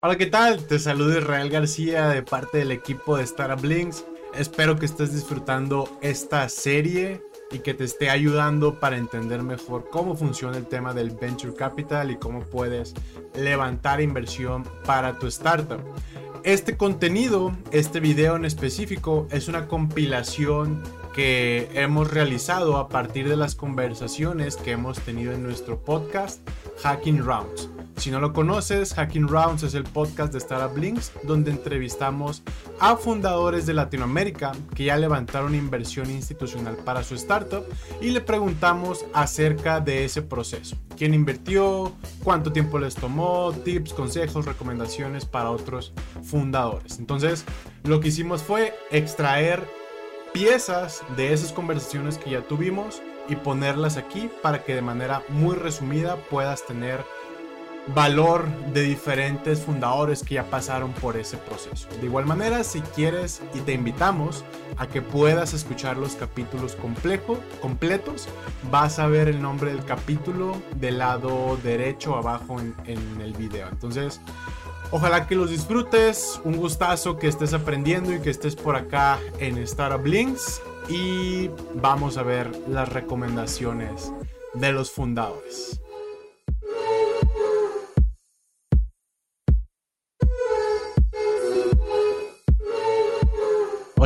Hola, ¿qué tal? Te saluda Israel García de parte del equipo de Startup Links. Espero que estés disfrutando esta serie y que te esté ayudando para entender mejor cómo funciona el tema del venture capital y cómo puedes levantar inversión para tu startup. Este contenido, este video en específico, es una compilación que hemos realizado a partir de las conversaciones que hemos tenido en nuestro podcast Hacking Rounds. Si no lo conoces, Hacking Rounds es el podcast de Startup Links donde entrevistamos a fundadores de Latinoamérica que ya levantaron inversión institucional para su startup y le preguntamos acerca de ese proceso. ¿Quién invirtió? ¿Cuánto tiempo les tomó? Tips, consejos, recomendaciones para otros fundadores. Entonces, lo que hicimos fue extraer piezas de esas conversaciones que ya tuvimos y ponerlas aquí para que de manera muy resumida puedas tener valor de diferentes fundadores que ya pasaron por ese proceso. De igual manera, si quieres y te invitamos a que puedas escuchar los capítulos complejo, completos, vas a ver el nombre del capítulo del lado derecho abajo en, en el video. Entonces, Ojalá que los disfrutes, un gustazo que estés aprendiendo y que estés por acá en Startup Links y vamos a ver las recomendaciones de los fundadores.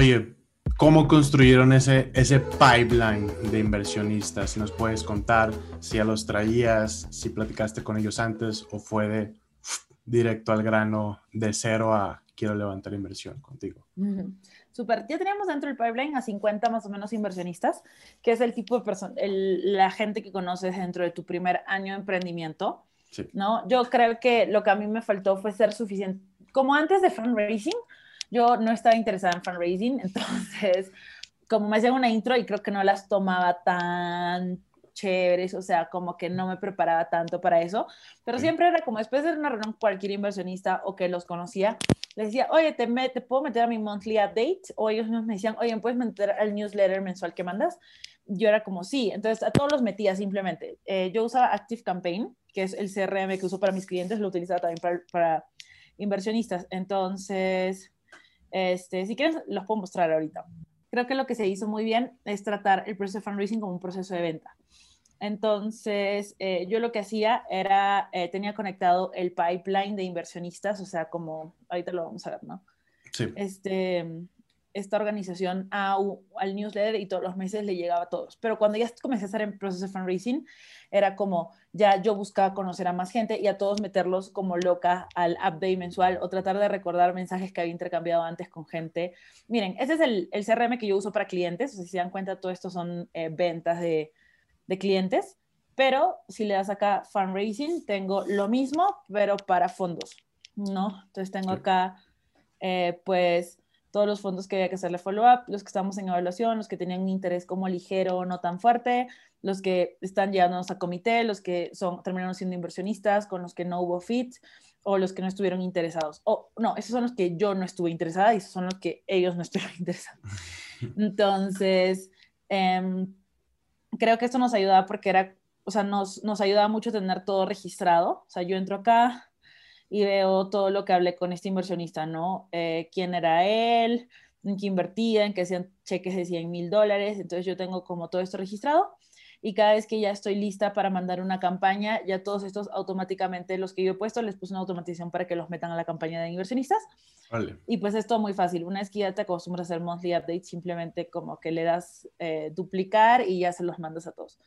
Oye, ¿cómo construyeron ese, ese pipeline de inversionistas? Si nos puedes contar si ya los traías, si platicaste con ellos antes o fue de directo al grano de cero a quiero levantar inversión contigo. Super, ya teníamos dentro del pipeline a 50 más o menos inversionistas, que es el tipo de persona, la gente que conoces dentro de tu primer año de emprendimiento. ¿no? Yo creo que lo que a mí me faltó fue ser suficiente, como antes de fundraising, yo no estaba interesada en fundraising, entonces como me hacían una intro y creo que no las tomaba tan chéveres, o sea, como que no me preparaba tanto para eso, pero siempre era como después de una reunión cualquier inversionista o que los conocía, les decía, oye, ¿te, ¿te puedo meter a mi monthly update? O ellos me decían, oye, ¿puedes meter al newsletter mensual que mandas? Yo era como, sí, entonces a todos los metía simplemente. Eh, yo usaba Active Campaign, que es el CRM que uso para mis clientes, lo utilizaba también para, para inversionistas. Entonces, este, si quieres, los puedo mostrar ahorita. Creo que lo que se hizo muy bien es tratar el proceso de fundraising como un proceso de venta. Entonces, eh, yo lo que hacía era, eh, tenía conectado el pipeline de inversionistas, o sea, como, ahorita lo vamos a ver, ¿no? Sí. Este, esta organización al newsletter y todos los meses le llegaba a todos. Pero cuando ya comencé a hacer el proceso de fundraising, era como, ya yo buscaba conocer a más gente y a todos meterlos como loca al update mensual o tratar de recordar mensajes que había intercambiado antes con gente. Miren, ese es el, el CRM que yo uso para clientes, o sea, si se dan cuenta, todo esto son eh, ventas de de clientes, pero si le das acá fundraising, tengo lo mismo, pero para fondos, ¿no? Entonces tengo acá, eh, pues, todos los fondos que había que hacerle follow-up, los que estamos en evaluación, los que tenían un interés como ligero no tan fuerte, los que están llegándonos a comité, los que son, terminaron siendo inversionistas, con los que no hubo fit, o los que no estuvieron interesados. O no, esos son los que yo no estuve interesada y esos son los que ellos no estuvieron interesados. Entonces, eh, creo que esto nos ayudaba porque era, o sea, nos, nos ayudaba mucho tener todo registrado. O sea, yo entro acá y veo todo lo que hablé con este inversionista, ¿no? Eh, ¿Quién era él? ¿En qué invertía? ¿En qué hacían cheques de 100 mil dólares? Entonces yo tengo como todo esto registrado y cada vez que ya estoy lista para mandar una campaña, ya todos estos automáticamente, los que yo he puesto, les puse una automatización para que los metan a la campaña de inversionistas. Vale. Y pues es todo muy fácil. Una vez que ya te acostumbras a hacer monthly updates, simplemente como que le das eh, duplicar y ya se los mandas a todos.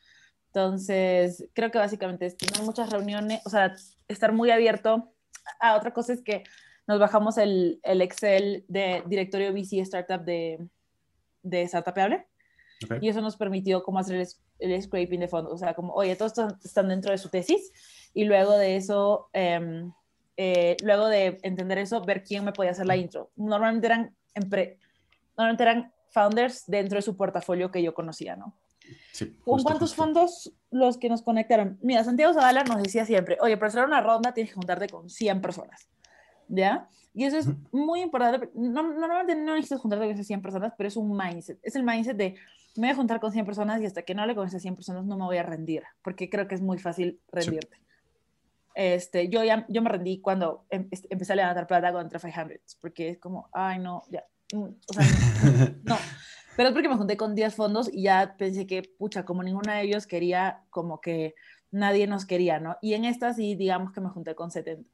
Entonces, creo que básicamente es tener muchas reuniones, o sea, estar muy abierto. Ah, otra cosa es que nos bajamos el, el Excel de directorio VC Startup de, de Startupable. Y eso nos permitió como hacer el, el, scraping de fondo, o sea, como, oye, todos están dentro de su tesis y luego de eso, em, eh, luego de entender eso, ver quién me podía hacer la intro. Normalmente eran, normalmente eran founders dentro de su portafolio que yo conocía, ¿no? Sí, ¿Con cuántos fondos los que nos conectaron? Mira, Santiago Zavala nos decía siempre, oye, para hacer una ronda tienes que juntarte con 100 personas, ¿ya? Y eso es muy importante. No, normalmente no necesitas juntarte con esas 100 personas, pero es un mindset. Es el mindset de me voy a juntar con 100 personas y hasta que no hable con esas 100 personas no me voy a rendir, porque creo que es muy fácil rendirte. Este, yo ya yo me rendí cuando em, empecé a levantar plata contra 500, porque es como, ay, no, ya. Mm, o sea, no. Pero es porque me junté con 10 fondos y ya pensé que, pucha, como ninguno de ellos quería, como que nadie nos quería, ¿no? Y en esta sí, digamos que me junté con 70.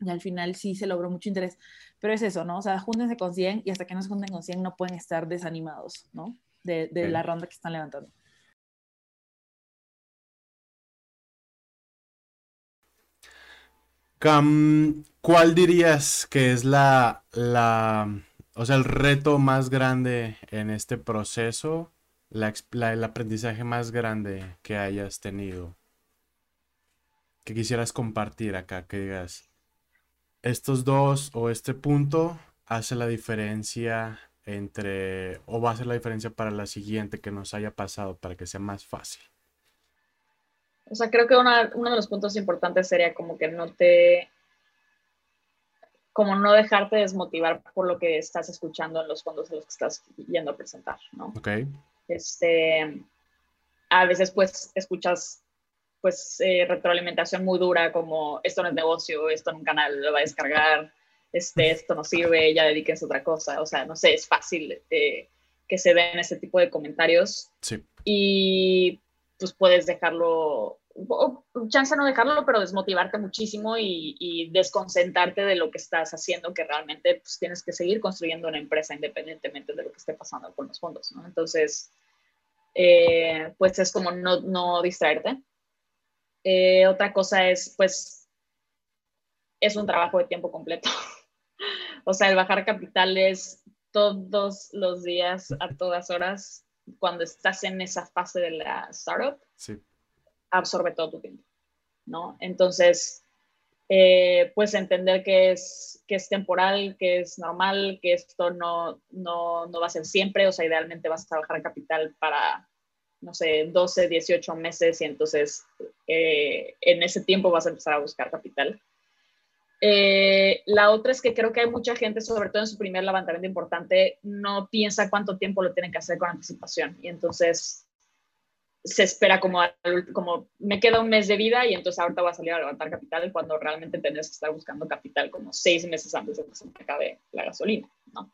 Y al final sí se logró mucho interés. Pero es eso, ¿no? O sea, júntense con 100 y hasta que no se junten con 100 no pueden estar desanimados, ¿no? De, de la ronda que están levantando. ¿Cuál dirías que es la, la, o sea, el reto más grande en este proceso, el aprendizaje más grande que hayas tenido? Que quisieras compartir acá, que digas, estos dos o este punto hace la diferencia entre, o va a hacer la diferencia para la siguiente que nos haya pasado, para que sea más fácil. O sea, creo que uno de los puntos importantes sería como que no te, como no dejarte desmotivar por lo que estás escuchando en los fondos de los que estás yendo a presentar, ¿no? Ok. Este, a veces pues escuchas pues eh, retroalimentación muy dura como esto no es negocio, esto en un canal lo va a descargar, este, esto no sirve, ya dedíquense a otra cosa, o sea, no sé, es fácil eh, que se den ese tipo de comentarios. Sí. Y pues puedes dejarlo, chance no dejarlo, pero desmotivarte muchísimo y, desconcentrarte de lo que estás haciendo, que realmente pues, tienes que seguir construyendo una empresa independientemente de lo que esté pasando con los fondos, ¿no? Entonces, eh, pues es como no, no distraerte. Eh, otra cosa es, pues, es un trabajo de tiempo completo. o sea, el bajar capitales todos los días, a todas horas, cuando estás en esa fase de la startup, absorbe todo tu tiempo, ¿no? Entonces, eh, pues entender que es, que es temporal, que es normal, que esto no, no, no va a ser siempre, o sea, idealmente vas a trabajar capital para, no sé, 12, 18 meses y entonces eh, en ese tiempo vas a empezar a buscar capital. Eh, la otra es que creo que hay mucha gente, sobre todo en su primer levantamiento importante, no piensa cuánto tiempo lo tienen que hacer con anticipación. Y entonces se espera como, como me queda un mes de vida y entonces ahorita voy a salir a levantar capital cuando realmente tendrías que estar buscando capital como seis meses antes de que se me acabe la gasolina, ¿no?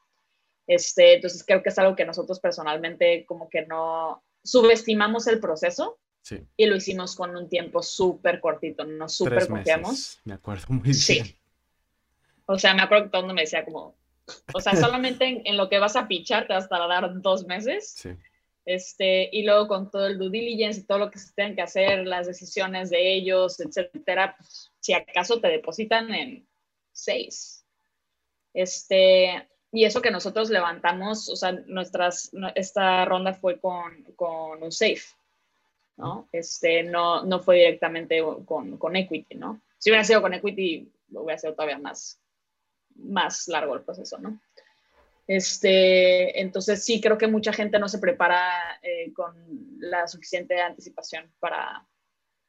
Este, entonces creo que es algo que nosotros personalmente como que no subestimamos el proceso y lo hicimos con un tiempo súper cortito, no súper confiamos. Me acuerdo muy bien. Sí. O sea, me acuerdo que todo el mundo me decía como, o sea, solamente en, lo que vas a pichar te vas a tardar dos meses. Sí. Este, y luego con todo el due diligence y todo lo que se tengan que hacer, las decisiones de ellos, etcétera, pues, si acaso te depositan en seis. Este, y eso que nosotros levantamos, o sea, nuestras, esta ronda fue con, con un safe. ¿no? Este, no, no fue directamente con, con equity, ¿no? Si hubiera sido con equity, hubiera sido todavía más, más largo el proceso, ¿no? Este, entonces sí, creo que mucha gente no se prepara eh, con la suficiente anticipación para,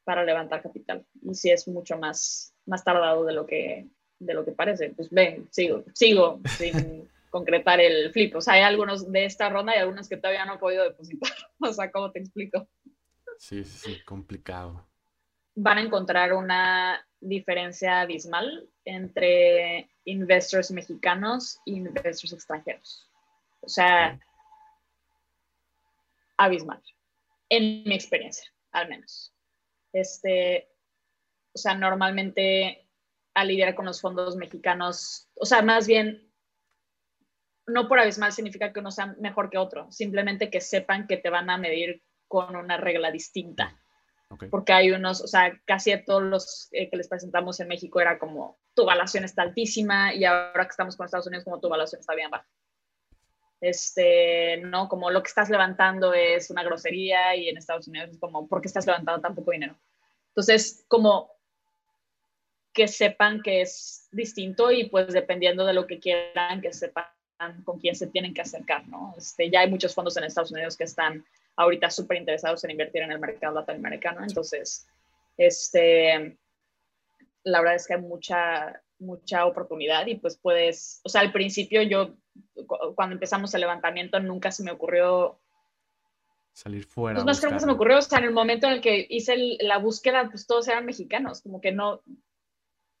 para levantar capital. Y sí es mucho más, más tardado de lo que, de lo que parece. Pues ven, sigo, sigo sin concretar el flip. O sea, hay algunos de esta ronda y algunos que todavía no he podido depositar. O sea, ¿cómo te explico? Sí, sí, complicado. Van a encontrar una diferencia abismal entre investors mexicanos e investors extranjeros. O sea, abismal. En mi experiencia, al menos. Este, o sea, normalmente al lidiar con los fondos mexicanos, o sea, más bien, no por abismal significa que uno sea mejor que otro, simplemente que sepan que te van a medir con una regla distinta. Porque hay unos, o sea, casi a todos los eh, que les presentamos en México era como tu evaluación está altísima y ahora que estamos con Estados Unidos como tu evaluación está bien baja. Este, no, como lo que estás levantando es una grosería y en Estados Unidos es como, ¿por qué estás levantando tan poco dinero? Entonces, como que sepan que es distinto y pues dependiendo de lo que quieran, que sepan con quién se tienen que acercar, ¿no? Este, ya hay muchos fondos en Estados Unidos que están ahorita súper interesados en invertir en el mercado latinoamericano. Entonces, este, la verdad es que hay mucha, mucha oportunidad y pues puedes, o sea, al principio yo, cuando empezamos el levantamiento, nunca se me ocurrió salir fuera. Pues más que se me ocurrió, o sea, en el momento en el que hice la búsqueda, pues todos eran mexicanos, como que no,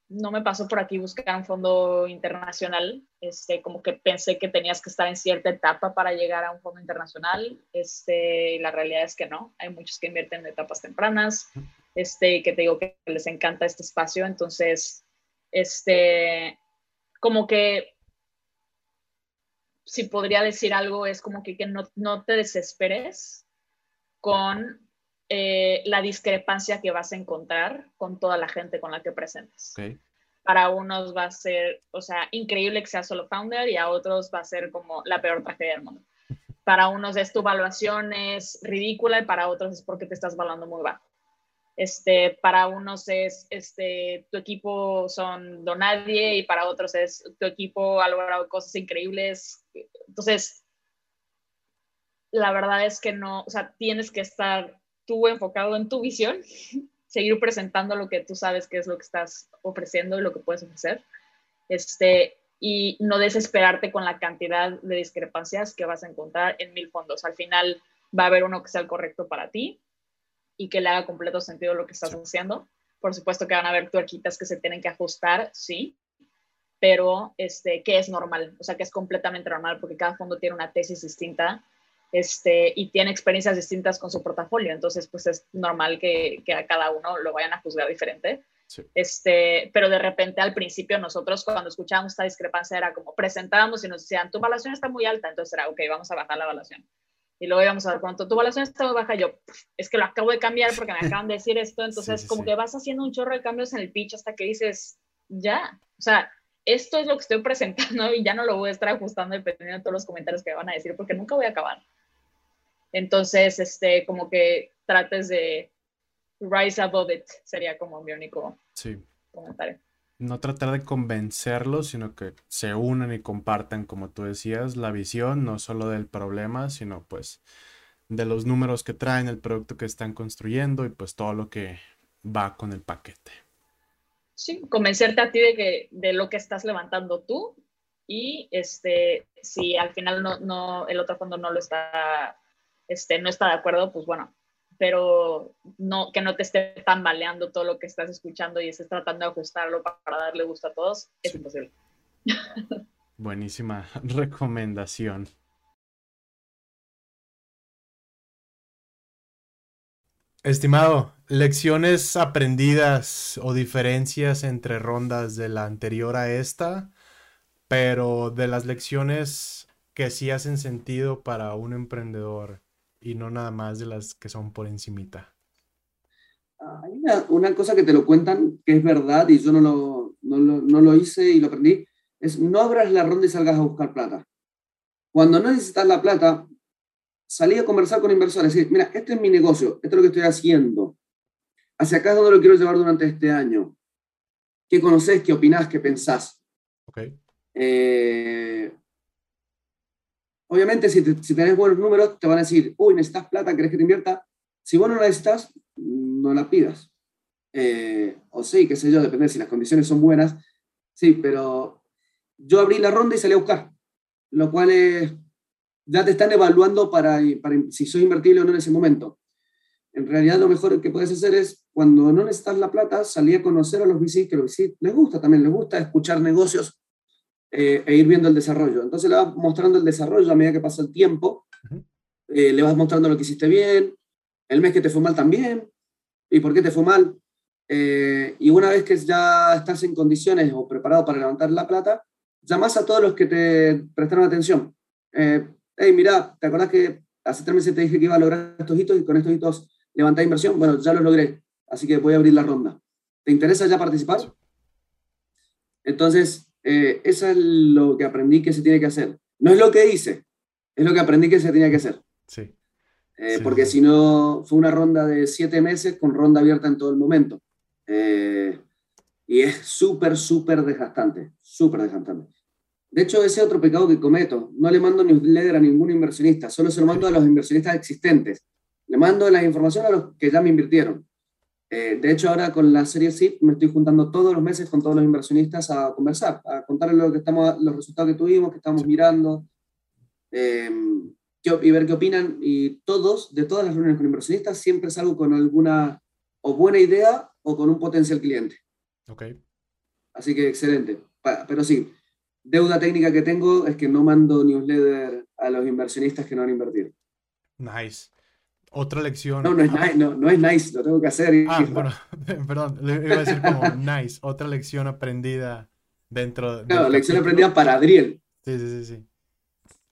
no me pasó por aquí buscar un fondo internacional, este, como que pensé que tenías que estar en cierta etapa para llegar a un fondo internacional, este, y la realidad es que no, hay muchos que invierten en etapas tempranas, este, que te digo que les encanta este espacio, entonces, este, como que, si podría decir algo, es como que, que no, no te desesperes con eh, la discrepancia que vas a encontrar con toda la gente con la que presentes. Para unos va a ser, o sea, increíble que seas solo founder y a otros va a ser como la peor tragedia del mundo. Para unos es tu evaluación es ridícula y para otros es porque te estás valorando muy bajo. Este, para unos es este, tu equipo son donadie y para otros es tu equipo ha logrado cosas increíbles. Entonces, la verdad es que no, o sea, tienes que estar tú enfocado en tu visión, seguir presentando lo que tú sabes que es lo que estás ofreciendo y lo que puedes ofrecer, este, y no desesperarte con la cantidad de discrepancias que vas a encontrar en mil fondos. Al final va a haber uno que sea el correcto para ti y que le haga completo sentido lo que estás haciendo. Por supuesto que van a haber tuerquitas que se tienen que ajustar, sí, pero este, que es normal, o sea, que es completamente normal porque cada fondo tiene una tesis distinta este, y tiene experiencias distintas con su portafolio, entonces pues es normal que, que a cada uno lo vayan a juzgar diferente. Este, pero de repente al principio nosotros cuando escuchábamos esta discrepancia era como presentábamos y nos decían, tu evaluación está muy alta, entonces era, ok, vamos a bajar la evaluación. Y luego íbamos a ver cuánto tu evaluación está muy baja, yo, es que lo acabo de cambiar porque me acaban de decir esto, entonces como que vas haciendo un chorro de cambios en el pitch hasta que dices, ya, o sea, esto es lo que estoy presentando y ya no lo voy a estar ajustando dependiendo de todos los comentarios que me van a decir porque nunca voy a acabar. Entonces, este, como que trates de rise above it, sería como mi único comentario. No tratar de convencerlos, sino que se unan y compartan, como tú decías, la visión, no solo del problema, sino pues de los números que traen, el producto que están construyendo y pues todo lo que va con el paquete. Sí, convencerte a ti de, que, de lo que estás levantando tú y este, si al final no, no, el otro fondo no lo está este, no está de acuerdo, pues bueno, pero no, que no te esté tambaleando todo lo que estás escuchando y estés tratando de ajustarlo para darle gusto a todos, es imposible. Buenísima recomendación. Estimado, lecciones aprendidas o diferencias entre rondas de la anterior a esta, pero de las lecciones que sí hacen sentido para un emprendedor y no nada más de las que son por encimita. Hay una, cosa que te lo cuentan que es verdad y yo no lo, no lo, no lo hice y lo aprendí, es no abras la ronda y salgas a buscar plata. Cuando no necesitas la plata, salí a conversar con inversores y decir, mira, este es mi negocio, esto es lo que estoy haciendo, hacia acá es donde lo quiero llevar durante este año. ¿Qué conoces? ¿Qué opinás? ¿Qué pensás? Okay. Eh, Obviamente, si, si tenés buenos números, te van a decir, uy, necesitas plata, ¿querés que te invierta? Si vos no la necesitas, no la pidas. Eh, o sí, qué sé yo, depende si las condiciones son buenas. Sí, pero yo abrí la ronda y salí a buscar, lo cual es, ya te están evaluando para, para si sos invertible o no en ese momento. En realidad, lo mejor que puedes hacer es, cuando no necesitas la plata, salir a conocer a los VC, que los VC les gusta también, les gusta escuchar negocios eh, e ir viendo el desarrollo. Entonces le vas mostrando el desarrollo a medida que pasa el tiempo, eh, le vas mostrando lo que hiciste bien, el mes que te fue mal también, y por qué te fue mal. Eh, y una vez que ya estás en condiciones o preparado para levantar la plata, llamas a todos los que te prestaron atención. hey, mira, ¿te acordás que hace tres meses te dije que iba a lograr estos hitos y con estos hitos levantar inversión? Bueno, ya lo logré, así que voy a abrir la ronda. ¿Te interesa ya participar? Entonces, eh, eso es lo que aprendí que se tiene que hacer. No es lo que hice, es lo que aprendí que se tenía que hacer. Sí. Eh, porque si no, fue una ronda de siete meses con ronda abierta en todo el momento. Eh, y es súper, súper desgastante, súper desgastante. De hecho, ese es otro pecado que cometo. No le mando newsletter a ningún inversionista, solo se lo mando a los inversionistas existentes. Le mando la información a los que ya me invirtieron. Eh, de hecho, ahora con la serie SIP me estoy juntando todos los meses con todos los inversionistas a conversar, a contarles lo que estamos, los resultados que tuvimos, que estamos mirando, eh, y ver qué opinan. Y todos, de todas las reuniones con inversionistas, siempre salgo con alguna o buena idea o con un potencial cliente. Ok. Así que excelente. Pero sí, deuda técnica que tengo es que no mando newsletter a los inversionistas que no han invertido. Nice. Otra lección. No, no es, nice, no, es nice, lo tengo que hacer. Ah, bueno, perdón, le iba a decir como nice. Otra lección aprendida dentro de. Claro, lección aprendida para Adriel. Sí, sí, sí. sí.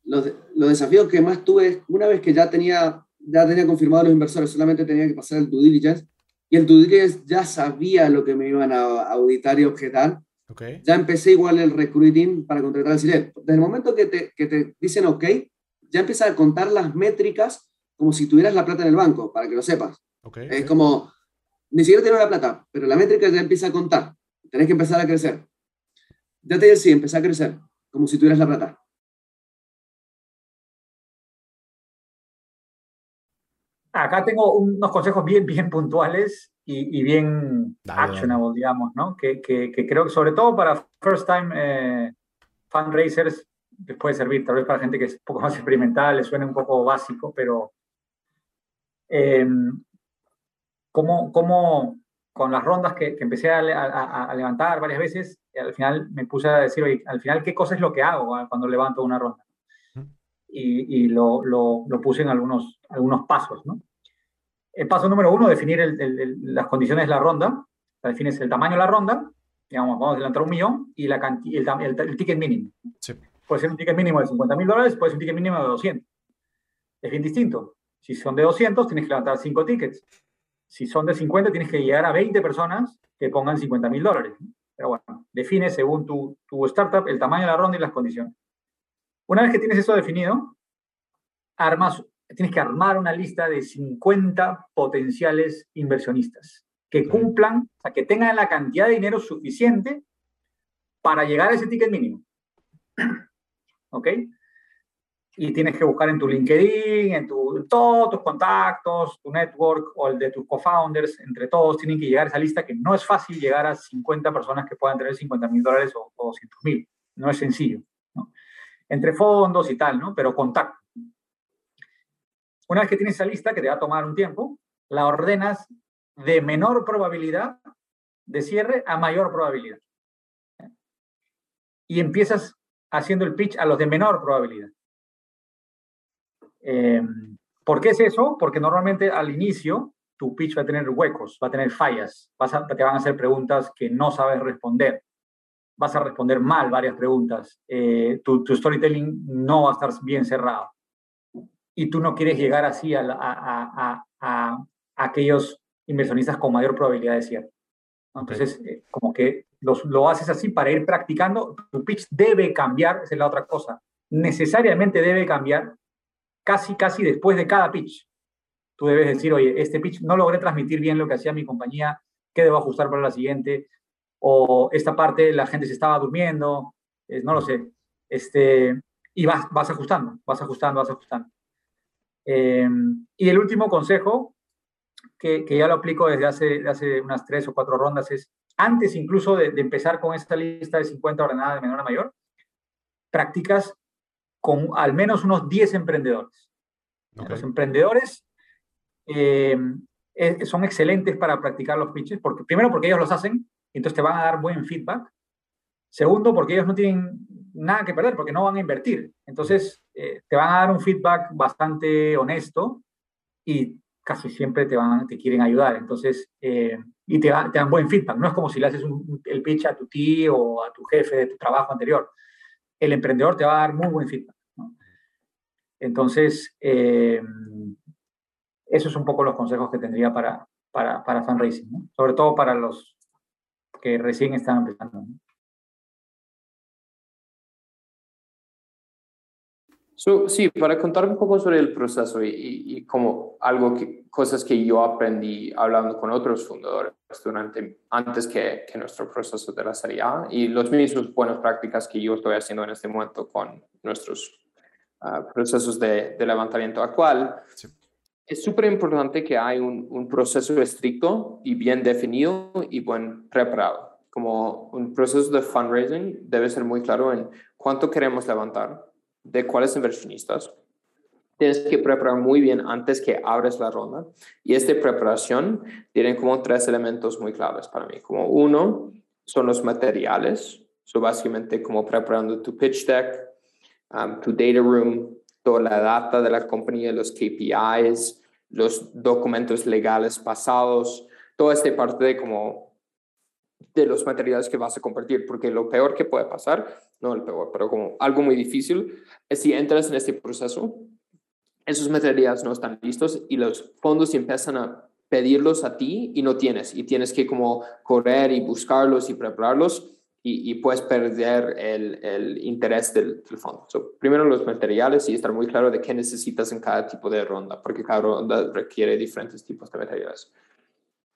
Los, los, desafíos que más tuve, una vez que ya tenía, ya tenía confirmado a los inversores, solamente tenía que pasar el due diligence, y el due diligence ya sabía lo que me iban a auditar y objetar. Okay. Ya empecé igual el recruiting para contratar al CIREL. Desde el momento que te, que te dicen OK, ya empieza a contar las métricas como si tuvieras la plata en el banco, para que lo sepas. Okay, es como, ni siquiera tienes la plata, pero la métrica ya empieza a contar. Tenés que empezar a crecer. Ya te decía, empezar a crecer, como si tuvieras la plata. Acá tengo unos consejos bien, bien puntuales y, bien actionable, digamos, ¿no? Que, que, creo que sobre todo para first time eh, fundraisers les puede servir, tal vez para gente que es un poco más experimental, les suene un poco básico, pero eh, cómo, cómo, con las rondas que, empecé a, levantar varias veces, al final me puse a decir, oye, al final, ¿qué cosa es lo que hago cuando levanto una ronda? Y, lo, lo, puse en algunos, algunos pasos, ¿no? El paso número uno, definir las condiciones de la ronda. defines el tamaño de la ronda, digamos, vamos a levantar un millón, y la el, el, ticket mínimo. Puede ser un ticket mínimo de 50 mil dólares, puede ser un ticket mínimo de 200. Es bien distinto. Si son de 200, tienes que levantar 5 tickets. Si son de 50, tienes que llegar a 20 personas que pongan 50 mil dólares. Pero bueno, define según tu, tu startup el tamaño de la ronda y las condiciones. Una vez que tienes eso definido, armas, tienes que armar una lista de 50 potenciales inversionistas que cumplan, o sea, que tengan la cantidad de dinero suficiente para llegar a ese ticket mínimo. ¿Ok? Y tienes que buscar en tu LinkedIn, en, tu, todos tus contactos, tu network o el de tus co-founders, entre todos tienen que llegar a esa lista que no es fácil llegar a 50 personas que puedan tener 50 mil dólares o, 200 mil. No es sencillo. Entre fondos y tal, ¿no? Pero contacto. Una vez que tienes esa lista, que te va a tomar un tiempo, la ordenas de menor probabilidad de cierre a mayor probabilidad. Y empiezas haciendo el pitch a los de menor probabilidad. Eh, ¿Por qué es eso? Porque normalmente al inicio tu pitch va a tener huecos, va a tener fallas, vas te van a hacer preguntas que no sabes responder, vas a responder mal varias preguntas, eh, tu, storytelling no va a estar bien cerrado. Y tú no quieres llegar así a, a, a, aquellos inversionistas con mayor probabilidad de cierre. Entonces, eh, como que lo haces así para ir practicando, tu pitch debe cambiar, esa es la otra cosa, necesariamente debe cambiar casi, casi después de cada pitch. Tú debes decir, oye, este pitch no logré transmitir bien lo que hacía mi compañía, ¿qué debo ajustar para la siguiente? O esta parte la gente se estaba durmiendo, no lo sé. Este, y vas, vas ajustando, vas ajustando, vas ajustando. Em, y el último consejo, que, que, ya lo aplico desde hace, hace unas tres o cuatro rondas, es antes incluso de, de empezar con esta lista de 50 ordenadas de menor a mayor, practicas con al menos unos 10 emprendedores. Los emprendedores eh, eh, son excelentes para practicar los pitches, porque, primero porque ellos los hacen, entonces te van a dar buen feedback. Segundo, porque ellos no tienen nada que perder, porque no van a invertir. Entonces, eh, te van a dar un feedback bastante honesto y casi siempre te, van, te quieren ayudar. Entonces, y te, te, dan buen feedback. No es como si le haces el pitch a tu tío o a tu jefe de tu trabajo anterior el emprendedor te va a dar muy buen feedback. Entonces, eh, esos son un poco los consejos que tendría para, para, para fundraising, sobre todo para los que recién están empezando. Sí, para contar un poco sobre el proceso y, y, como algo que, cosas que yo aprendí hablando con otros fundadores durante, antes que, que nuestro proceso de la serie A y los mismos buenas prácticas que yo estoy haciendo en este momento con nuestros ah, procesos de, de, levantamiento actual. Es súper importante que hay un, un proceso estricto y bien definido y buen preparado. Como un proceso de fundraising debe ser muy claro en cuánto queremos levantar, de cuáles inversionistas, tienes que preparar muy bien antes que abres la ronda. Y esta preparación tiene como tres elementos muy claves para mí. Como uno son los materiales, so básicamente como preparando tu pitch deck, um, tu data room, toda la data de la compañía, los KPIs, los documentos legales pasados, toda esta parte de como de los materiales que vas a compartir, porque lo peor que puede pasar, no el peor, pero como algo muy difícil, es si entras en este proceso, esos materiales no están listos y los fondos empiezan a pedirlos a ti y no tienes, y tienes que como correr y buscarlos y prepararlos y, puedes perder el, el interés del, fondo. primero los materiales y estar muy claro de qué necesitas en cada tipo de ronda, porque cada ronda requiere diferentes tipos de materiales.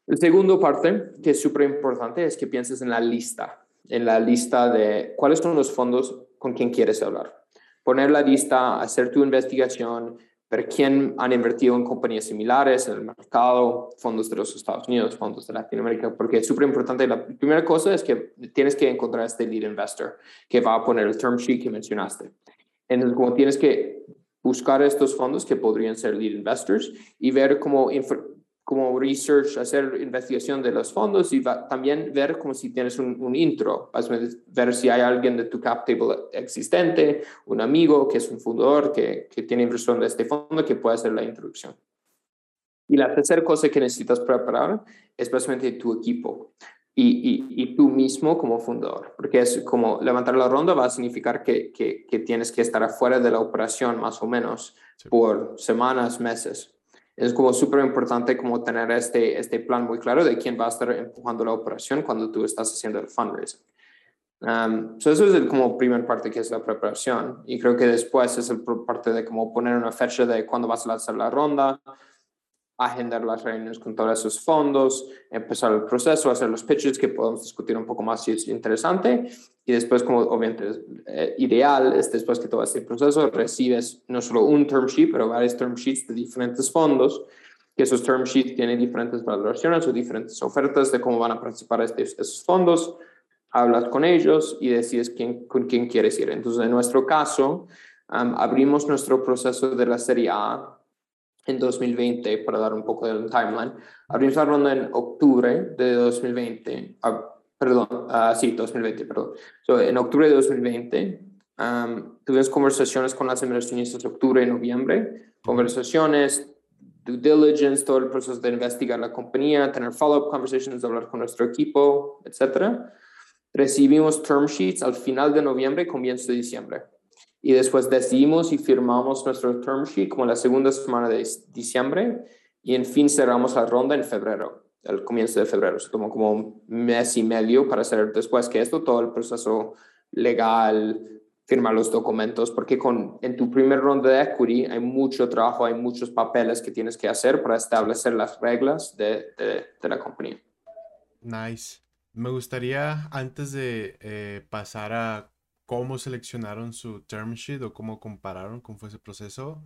El segundo parte, que es súper importante, es que pienses en la lista, en la lista de cuáles son los fondos con quien quieres hablar. Poner la lista, hacer tu investigación, ver quién han invertido en compañías similares en el mercado, fondos de los Estados Unidos, fondos de Latinoamérica, porque es súper importante. La primera cosa es que tienes que encontrar este lead investor que va a poner el term sheet que mencionaste. Entonces, como tienes que buscar estos fondos que podrían ser lead investors y ver cómo como research, hacer investigación de los fondos y también ver como si tienes un, intro, ver si hay alguien de tu cap table existente, un amigo que es un fundador que, que tiene inversión de este fondo que puede hacer la introducción. Y la tercera cosa que necesitas preparar es básicamente tu equipo y, y, tú mismo como fundador, porque es como levantar la ronda va a significar que, que, que tienes que estar afuera de la operación más o menos por semanas, meses es como súper importante como tener este, este plan muy claro de quién va a estar empujando la operación cuando tú estás haciendo el fundraising. Um, eso es el como primer parte que es la preparación y creo que después es el parte de como poner una fecha de cuándo vas a lanzar la ronda, agendar las reuniones con todos esos fondos, empezar el proceso, hacer los pitches que podemos discutir un poco más si es interesante y después como obviamente eh, ideal es después que todo este proceso recibes no solo un term sheet, pero varios term sheets de diferentes fondos, que esos term sheets tienen diferentes valoraciones o diferentes ofertas de cómo van a participar este, esos fondos, hablas con ellos y decides quién, con quién quieres ir. Entonces, en nuestro caso, abrimos nuestro proceso de la serie A en 2020, para dar un poco del timeline. Abrimos la ronda en octubre de 2020, ah, perdón, uh, sí, 2020, perdón. en octubre de 2020 tuvimos conversaciones con las inversionistas de octubre y noviembre, conversaciones, due diligence, todo el proceso de investigar la compañía, tener follow-up conversations, hablar con nuestro equipo, etc. Recibimos term sheets al final de noviembre, comienzo de diciembre y después decidimos y firmamos nuestro term sheet como la segunda semana de diciembre y en fin cerramos la ronda en febrero, el comienzo de febrero. Se tomó como un mes y medio para hacer después que esto, todo el proceso legal, firmar los documentos, porque con, en tu primer ronda de equity hay mucho trabajo, hay muchos papeles que tienes que hacer para establecer las reglas de, de, la compañía. Nice. Me gustaría, antes de eh, pasar a cómo seleccionaron su term sheet o cómo compararon, cómo fue ese proceso.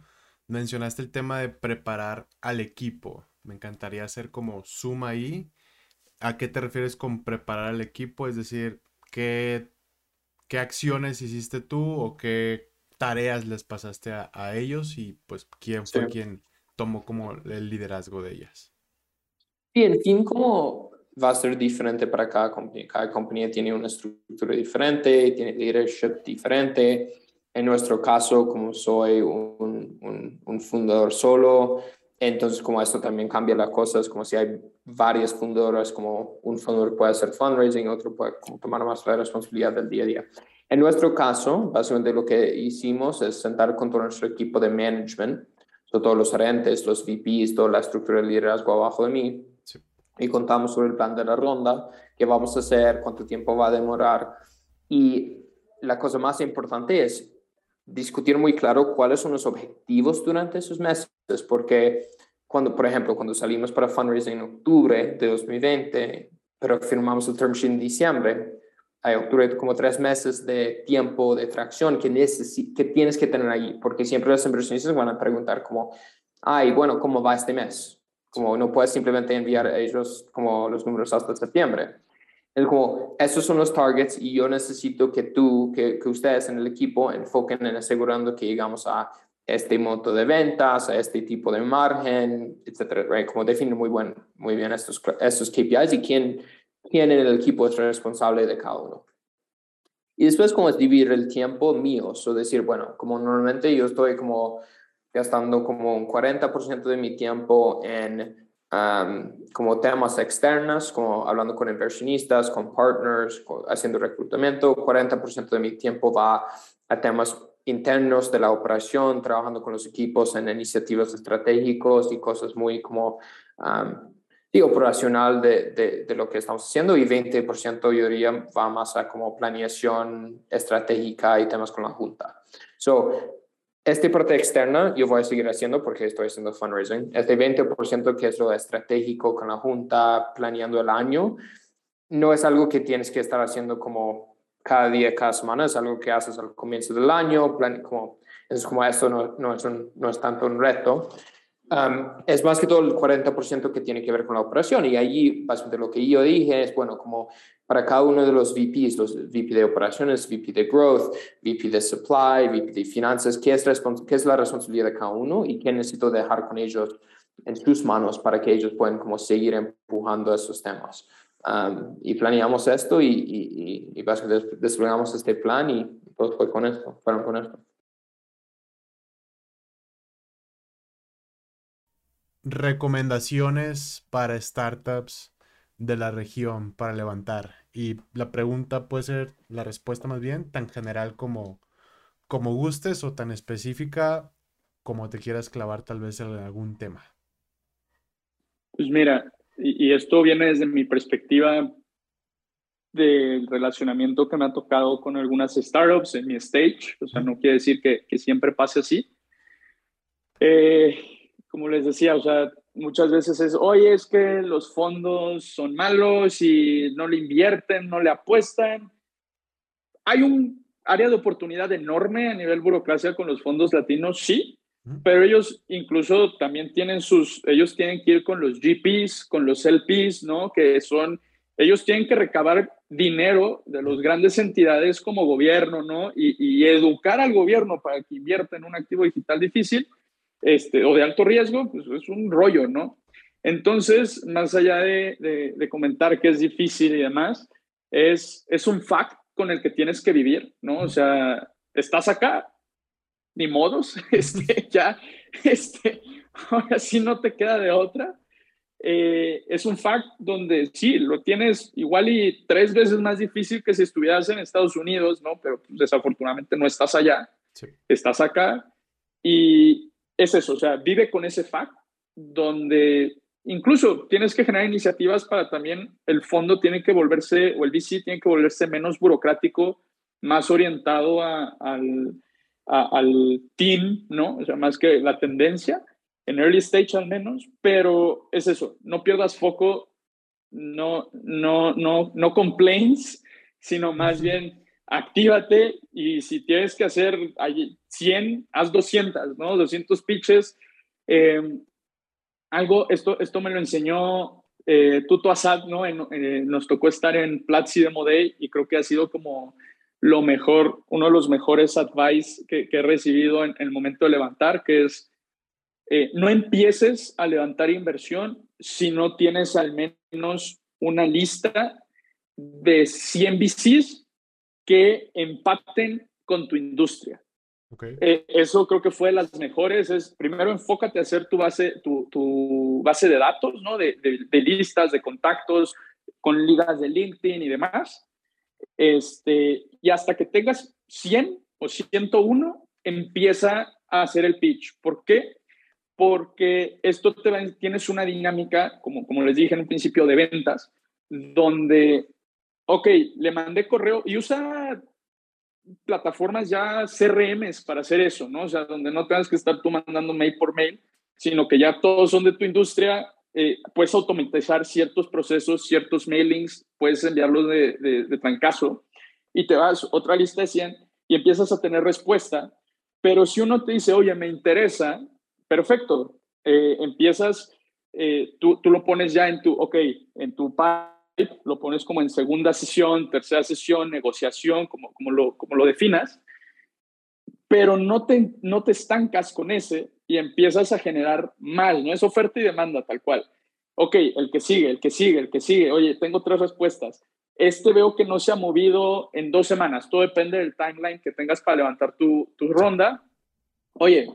Mencionaste el tema de preparar al equipo. Me encantaría hacer como suma ahí. ¿A qué te refieres con preparar al equipo? Es decir, ¿qué, qué acciones hiciste tú o qué tareas les pasaste a, ellos y pues quién fue quien tomó como el liderazgo de ellas? Y en fin, como va a ser diferente para cada compañía. Cada compañía tiene una estructura diferente, tiene leadership diferente. En nuestro caso, como soy un, un, fundador solo, entonces como esto también cambia las cosas, como si hay varios fundadores, como un fundador puede hacer fundraising, otro puede tomar más la responsabilidad del día a día. En nuestro caso, básicamente lo que hicimos es sentar con todo nuestro equipo de management, todos los gerentes, los VPs, toda la estructura de liderazgo abajo de mí, y contamos sobre el plan de la ronda, qué vamos a hacer, cuánto tiempo va a demorar. Y la cosa más importante es discutir muy claro cuáles son los objetivos durante esos meses, porque cuando, por ejemplo, cuando salimos para fundraising en octubre de 2020, pero firmamos el term sheet en diciembre, hay octubre como tres meses de tiempo de tracción que, que tienes que tener ahí, porque siempre los inversionistas van a preguntar como, ay, bueno, ¿cómo va este mes? Como no puedes simplemente enviar a ellos como los números hasta septiembre. Es como, esos son los targets y yo necesito que tú, que, que ustedes en el equipo enfoquen en asegurando que llegamos a este monto de ventas, a este tipo de margen, etcétera, right? Como definir muy, buen, muy bien estos, estos KPIs y quién, quién en el equipo es responsable de cada uno. Y después, como es dividir el tiempo mío, o decir, bueno, como normalmente yo estoy como gastando como un 40% de mi tiempo en como temas externos, como hablando con inversionistas, con partners, haciendo reclutamiento, 40% de mi tiempo va a temas internos de la operación, trabajando con los equipos en iniciativas estratégicos y cosas muy como operacional de, de, lo que estamos haciendo y 20% yo diría va más a como planeación estratégica y temas con la junta. So, este parte externa yo voy a seguir haciendo porque estoy haciendo fundraising. Este 20% que es lo estratégico con la junta, planeando el año, no es algo que tienes que estar haciendo como cada día, cada semana, es algo que haces al comienzo del año, plan, como, es como esto no, no, es no es tanto un reto. Um, es más que todo el 40% que tiene que ver con la operación y allí básicamente lo que yo dije es, bueno, como para cada uno de los VPs, los VP de operaciones, VP de growth, VP de supply, VP de finanzas, ¿qué es, qué es la responsabilidad de cada uno y qué necesito dejar con ellos en sus manos para que ellos puedan como seguir empujando esos temas. Um, y planeamos esto y, y, y, básicamente desplegamos este plan y todo fue con esto, fueron con esto. Recomendaciones para startups de la región para levantar? Y la pregunta puede ser, la respuesta más bien, tan general como, como gustes o tan específica como te quieras clavar tal vez en algún tema. Pues mira, y, esto viene desde mi perspectiva del relacionamiento que me ha tocado con algunas startups en mi stage, o sea, no quiere decir que, que siempre pase así. Eh, como les decía, o sea, muchas veces es, oye, es que los fondos son malos y no le invierten, no le apuestan. Hay un área de oportunidad enorme a nivel burocracia con los fondos latinos, sí, pero ellos incluso también tienen sus, ellos tienen que ir con los GPs, con los LPs, ¿no? Que son, ellos tienen que recabar dinero de las grandes entidades como gobierno, ¿no? Y, y educar al gobierno para que invierta en un activo digital difícil este, o de alto riesgo, pues es un rollo, ¿no? Entonces, más allá de, de, comentar que es difícil y demás, es, es un fact con el que tienes que vivir, ¿no? O sea, estás acá, ni modos, este, ya, este, ahora sí no te queda de otra. Eh, es un fact donde sí, lo tienes igual y tres veces más difícil que si estuvieras en Estados Unidos, ¿no? Pero pues, desafortunadamente no estás allá, estás acá. Y, es eso, o sea, vive con ese fact donde incluso tienes que generar iniciativas para también el fondo tiene que volverse, o el VC tiene que volverse menos burocrático, más orientado al, al team, ¿no? O sea, más que la tendencia, en early stage al menos, pero es eso, no pierdas foco, no, no, no, no complaints, sino más bien actívate y si tienes que hacer 100, haz 200, ¿no? 200 pitches. Em, algo, esto, esto me lo enseñó eh, Tuto Asad, ¿no? Eh, nos tocó estar en Platzi de Day y creo que ha sido como lo mejor, uno de los mejores advice que, he recibido en, el momento de levantar, que es eh, no empieces a levantar inversión si no tienes al menos una lista de 100 VCs que empaten con tu industria. Eh, eso creo que fue de las mejores. Es primero enfócate a hacer tu base, tu, base de datos, ¿no? De, listas, de contactos, con ligas de LinkedIn y demás. Este, y hasta que tengas 100 o 101, empieza a hacer el pitch. ¿Por qué? Porque esto te tienes una dinámica, como, como les dije en un principio, de ventas, donde ok, le mandé correo y usa plataformas ya CRMs para hacer eso, ¿no? O sea, donde no tengas que estar tú mandando mail por mail, sino que ya todos son de tu industria, eh, puedes automatizar ciertos procesos, ciertos mailings, puedes enviarlos de, de, de y te vas otra lista de 100 y empiezas a tener respuesta. Pero si uno te dice, oye, me interesa, perfecto, eh, empiezas, eh, tú, tú, lo pones ya en tu, ok, en tu lo pones como en segunda sesión, tercera sesión, negociación, como, como, lo, como lo definas, pero no te, no te estancas con ese y empiezas a generar mal, no es oferta y demanda tal cual. Ok, el que sigue, el que sigue, el que sigue, oye, tengo tres respuestas. Este veo que no se ha movido en dos semanas, todo depende del timeline que tengas para levantar tu, tu ronda. Oye,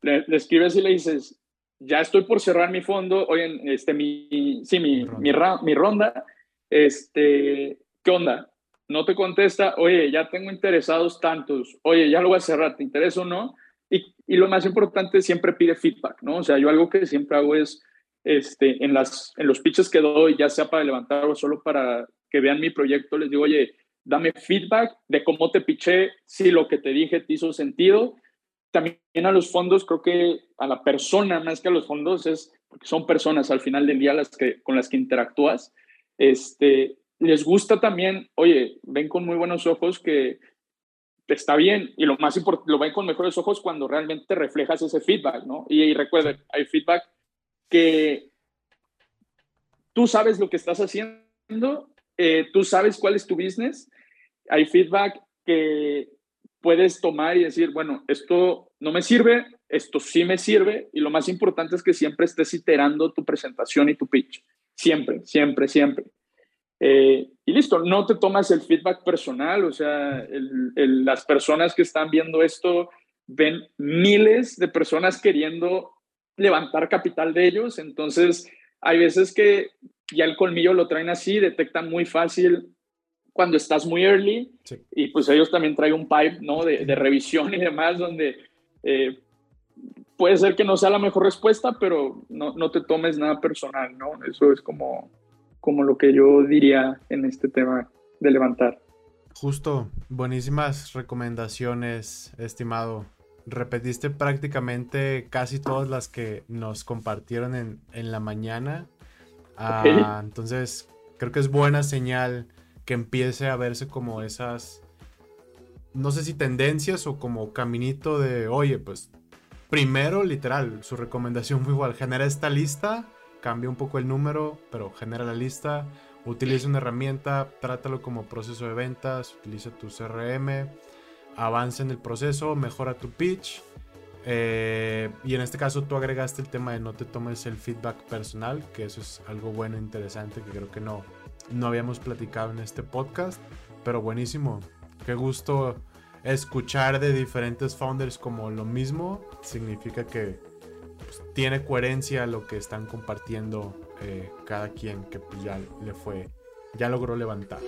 le, escribes y le dices, ya estoy por cerrar mi fondo, oye, este, mi, sí, mi, mi, mi ronda, este, ¿qué onda? No te contesta, oye, ya tengo interesados tantos, oye, ya lo voy a cerrar, ¿te interesa o no? Y, y lo más importante, siempre pide feedback, ¿no? O sea, yo algo que siempre hago es, este, en, las, en los pitches que doy, ya sea para levantar o solo para que vean mi proyecto, les digo, oye, dame feedback de cómo te piché, si lo que te dije te hizo sentido. También a los fondos, creo que a la persona más que a los fondos es, son personas al final del día las que, con las que interactúas, este, les gusta también, oye, ven con muy buenos ojos que está bien y lo más importante, lo ven con mejores ojos cuando realmente reflejas ese feedback, ¿no? Y, y recuerden, hay feedback que tú sabes lo que estás haciendo, eh, tú sabes cuál es tu business, hay feedback que puedes tomar y decir, bueno, esto no me sirve, esto sí me sirve, y lo más importante es que siempre estés iterando tu presentación y tu pitch. Siempre, siempre, siempre. Eh, y listo, no te tomas el feedback personal, o sea, las personas que están viendo esto ven miles de personas queriendo levantar capital de ellos, entonces hay veces que ya el colmillo lo traen así, detectan muy fácil cuando estás muy early y pues ellos también traen un pipe, ¿no? De, revisión y demás, donde eh, puede ser que no sea la mejor respuesta, pero no, no, te tomes nada personal, ¿no? Eso es como, como lo que yo diría en este tema de levantar. Justo, buenísimas recomendaciones, estimado repetiste prácticamente casi todas las que nos compartieron en, la mañana. Ah, entonces, creo que es buena señal que empiece a verse como esas, no sé si tendencias o como caminito de, oye, pues primero, literal, su recomendación fue igual, genera esta lista, cambia un poco el número, pero genera la lista, utiliza una herramienta, trátalo como proceso de ventas, utiliza tu CRM avanza en el proceso, mejora tu pitch. Eh, y en este caso tú agregaste el tema de no te tomes el feedback personal, que eso es algo bueno, e interesante, que creo que no, no habíamos platicado en este podcast, pero buenísimo. Qué gusto escuchar de diferentes founders como lo mismo, significa que pues, tiene coherencia lo que están compartiendo eh, cada quien que pues, ya le fue, ya logró levantar.